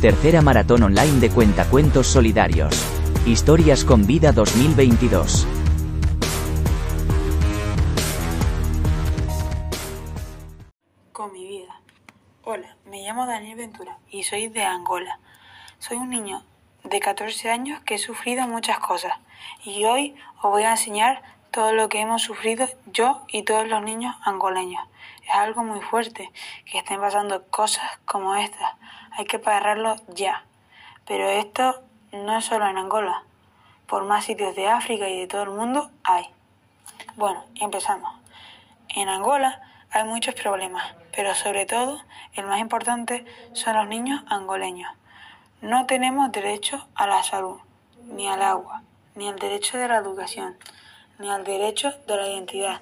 Tercera maratón online de cuentacuentos solidarios. Historias con vida 2022. Con mi vida. Hola, me llamo Daniel Ventura y soy de Angola. Soy un niño de 14 años que he sufrido muchas cosas y hoy os voy a enseñar todo lo que hemos sufrido yo y todos los niños angoleños. Es algo muy fuerte que estén pasando cosas como estas. Hay que pararlo ya. Pero esto no es solo en Angola. Por más sitios de África y de todo el mundo hay. Bueno, empezamos. En Angola hay muchos problemas, pero sobre todo el más importante son los niños angoleños. No tenemos derecho a la salud, ni al agua, ni al derecho de la educación, ni al derecho de la identidad.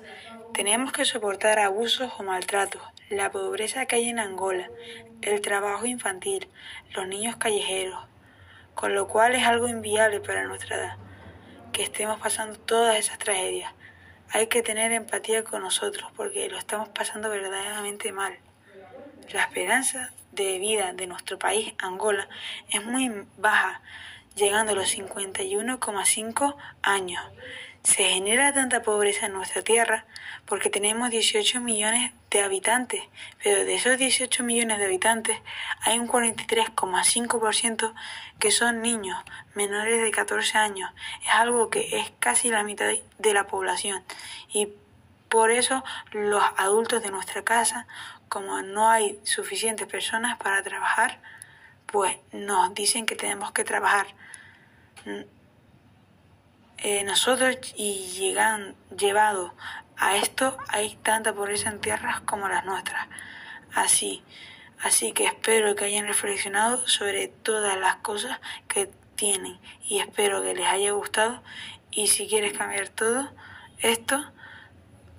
Tenemos que soportar abusos o maltratos, la pobreza que hay en Angola, el trabajo infantil, los niños callejeros, con lo cual es algo inviable para nuestra edad, que estemos pasando todas esas tragedias. Hay que tener empatía con nosotros porque lo estamos pasando verdaderamente mal. La esperanza de vida de nuestro país, Angola, es muy baja, llegando a los 51,5 años. Se genera tanta pobreza en nuestra tierra porque tenemos 18 millones de habitantes, pero de esos 18 millones de habitantes hay un 43,5% que son niños menores de 14 años. Es algo que es casi la mitad de la población y por eso los adultos de nuestra casa, como no hay suficientes personas para trabajar, pues nos dicen que tenemos que trabajar eh, nosotros y llegan llevado a esto hay tanta pobreza en tierras como las nuestras. Así, así que espero que hayan reflexionado sobre todas las cosas que tienen y espero que les haya gustado y si quieres cambiar todo esto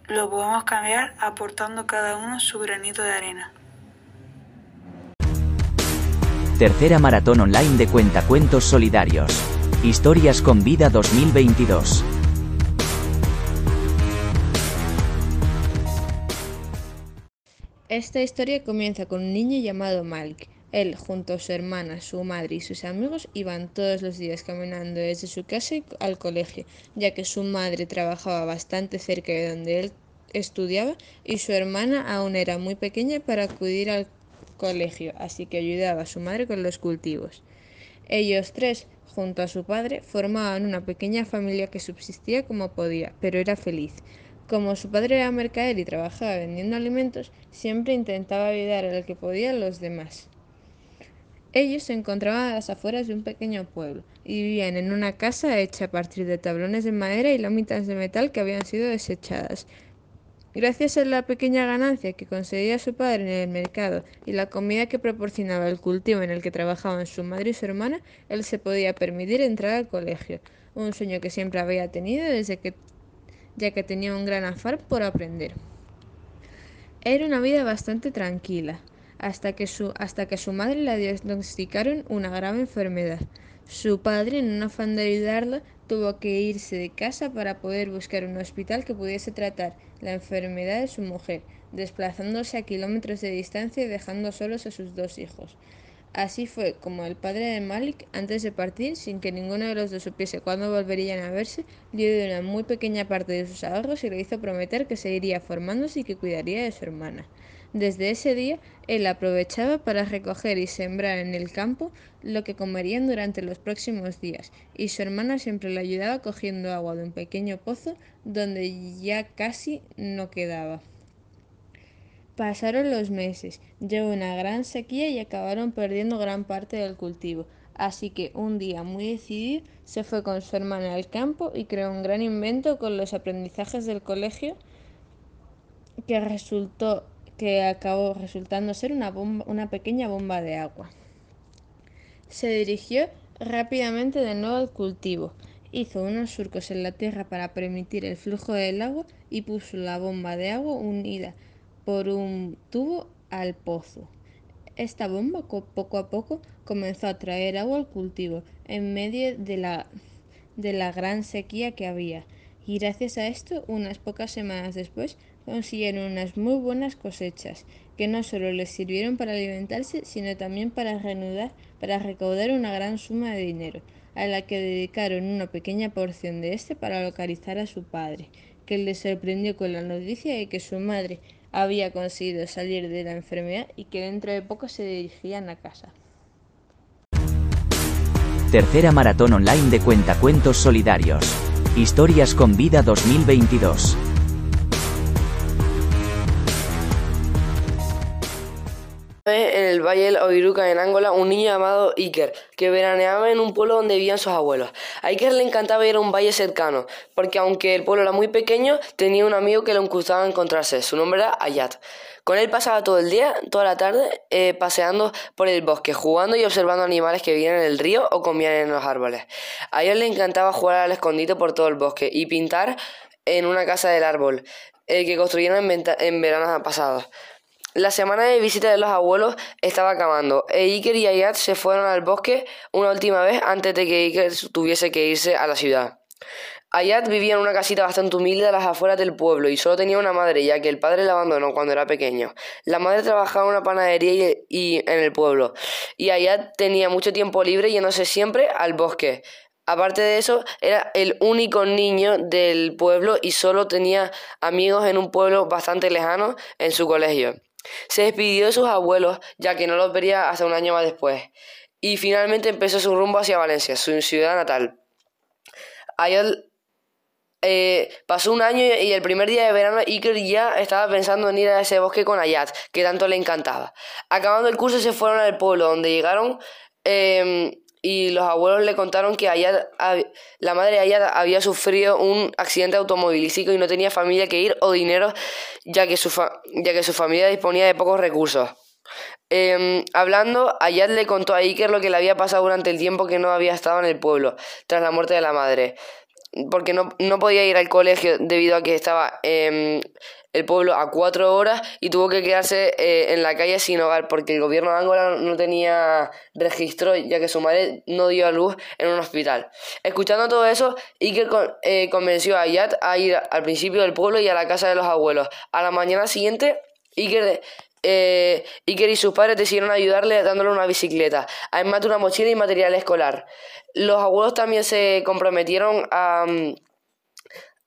lo podemos cambiar aportando cada uno su granito de arena. Tercera maratón online de cuentacuentos solidarios. Historias con vida 2022. Esta historia comienza con un niño llamado Malik. Él, junto a su hermana, su madre y sus amigos, iban todos los días caminando desde su casa al colegio, ya que su madre trabajaba bastante cerca de donde él estudiaba y su hermana aún era muy pequeña para acudir al colegio, así que ayudaba a su madre con los cultivos. Ellos tres junto a su padre, formaban una pequeña familia que subsistía como podía, pero era feliz. Como su padre era mercader y trabajaba vendiendo alimentos, siempre intentaba ayudar al que podía a los demás. Ellos se encontraban a las afueras de un pequeño pueblo y vivían en una casa hecha a partir de tablones de madera y láminas de metal que habían sido desechadas. Gracias a la pequeña ganancia que conseguía su padre en el mercado y la comida que proporcionaba el cultivo en el que trabajaban su madre y su hermana, él se podía permitir entrar al colegio, un sueño que siempre había tenido desde que ya que tenía un gran afán por aprender. Era una vida bastante tranquila, hasta que su, hasta que su madre le diagnosticaron una grave enfermedad. Su padre, en un afán de ayudarla, tuvo que irse de casa para poder buscar un hospital que pudiese tratar la enfermedad de su mujer, desplazándose a kilómetros de distancia y dejando solos a sus dos hijos. Así fue como el padre de Malik, antes de partir, sin que ninguno de los dos supiese cuándo volverían a verse, dio de una muy pequeña parte de sus ahorros y le hizo prometer que seguiría formándose y que cuidaría de su hermana. Desde ese día, él aprovechaba para recoger y sembrar en el campo lo que comerían durante los próximos días, y su hermana siempre le ayudaba cogiendo agua de un pequeño pozo donde ya casi no quedaba. Pasaron los meses, llegó una gran sequía y acabaron perdiendo gran parte del cultivo. Así que un día muy decidido se fue con su hermana al campo y creó un gran invento con los aprendizajes del colegio que resultó que acabó resultando ser una, bomba, una pequeña bomba de agua. Se dirigió rápidamente de nuevo al cultivo, hizo unos surcos en la tierra para permitir el flujo del agua y puso la bomba de agua unida por un tubo al pozo. Esta bomba poco a poco comenzó a traer agua al cultivo en medio de la, de la gran sequía que había y gracias a esto, unas pocas semanas después, consiguieron unas muy buenas cosechas, que no solo les sirvieron para alimentarse, sino también para, reanudar, para recaudar una gran suma de dinero, a la que dedicaron una pequeña porción de este para localizar a su padre, que les sorprendió con la noticia de que su madre había conseguido salir de la enfermedad y que dentro de poco se dirigían a casa. Tercera maratón online de cuentacuentos solidarios. Historias con vida 2022. En el Valle del Oiruca, en Angola, un niño llamado Iker, que veraneaba en un pueblo donde vivían sus abuelos. A Iker le encantaba ir a un valle cercano, porque aunque el pueblo era muy pequeño, tenía un amigo que le gustaba encontrarse. Su nombre era Ayat. Con él pasaba todo el día, toda la tarde, eh, paseando por el bosque, jugando y observando animales que vivían en el río o comían en los árboles. A él le encantaba jugar al escondite por todo el bosque y pintar en una casa del árbol eh, que construyeron en, en veranos pasados. La semana de visita de los abuelos estaba acabando e Iker y Ayat se fueron al bosque una última vez antes de que Iker tuviese que irse a la ciudad. Ayat vivía en una casita bastante humilde a las afueras del pueblo y solo tenía una madre, ya que el padre la abandonó cuando era pequeño. La madre trabajaba en una panadería y, en el pueblo, y Ayat tenía mucho tiempo libre yéndose siempre al bosque. Aparte de eso, era el único niño del pueblo y solo tenía amigos en un pueblo bastante lejano en su colegio. Se despidió de sus abuelos, ya que no los vería hasta un año más después, y finalmente empezó su rumbo hacia Valencia, su ciudad natal. Ayer eh, pasó un año y el primer día de verano Iker ya estaba pensando en ir a ese bosque con Ayat, que tanto le encantaba. Acabando el curso se fueron al pueblo, donde llegaron em, y los abuelos le contaron que la madre Ayat había sufrido un accidente automovilístico y no tenía familia que ir o dinero, ya que su, ya que su familia disponía de pocos recursos. Em, hablando, Ayat le contó a Iker lo que le había pasado durante el tiempo que no había estado en el pueblo, tras la muerte de la madre porque no, no, podía ir al colegio debido a que estaba en el pueblo a cuatro horas y tuvo que quedarse eh, en la calle sin hogar porque el gobierno de Angola no tenía registro ya que su madre no dio a luz en un hospital. Escuchando todo eso, Iker eh, convenció a Ayat a ir al principio del pueblo y a la casa de los abuelos. A la mañana siguiente, Iker eh, Iker y sus padres decidieron ayudarle dándole una bicicleta, además de una mochila y material escolar. Los abuelos también se comprometieron a,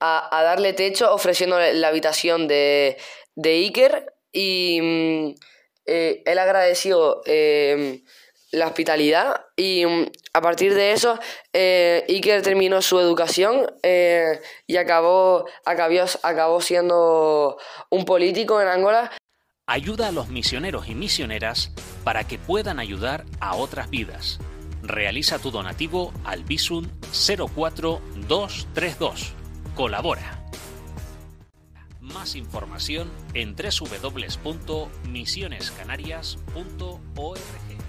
a, darle techo ofreciéndole la habitación de, de Iker y mm, eh, él agradeció eh, la hospitalidad y mm, a partir de eso eh, Iker terminó su educación y acabó, acabó, acabó siendo un político en Angola ayuda a los misioneros y misioneras para que puedan ayudar a otras vidas. Realiza tu donativo al Visum 04232. Colabora. Más información en www.misionescanarias.org.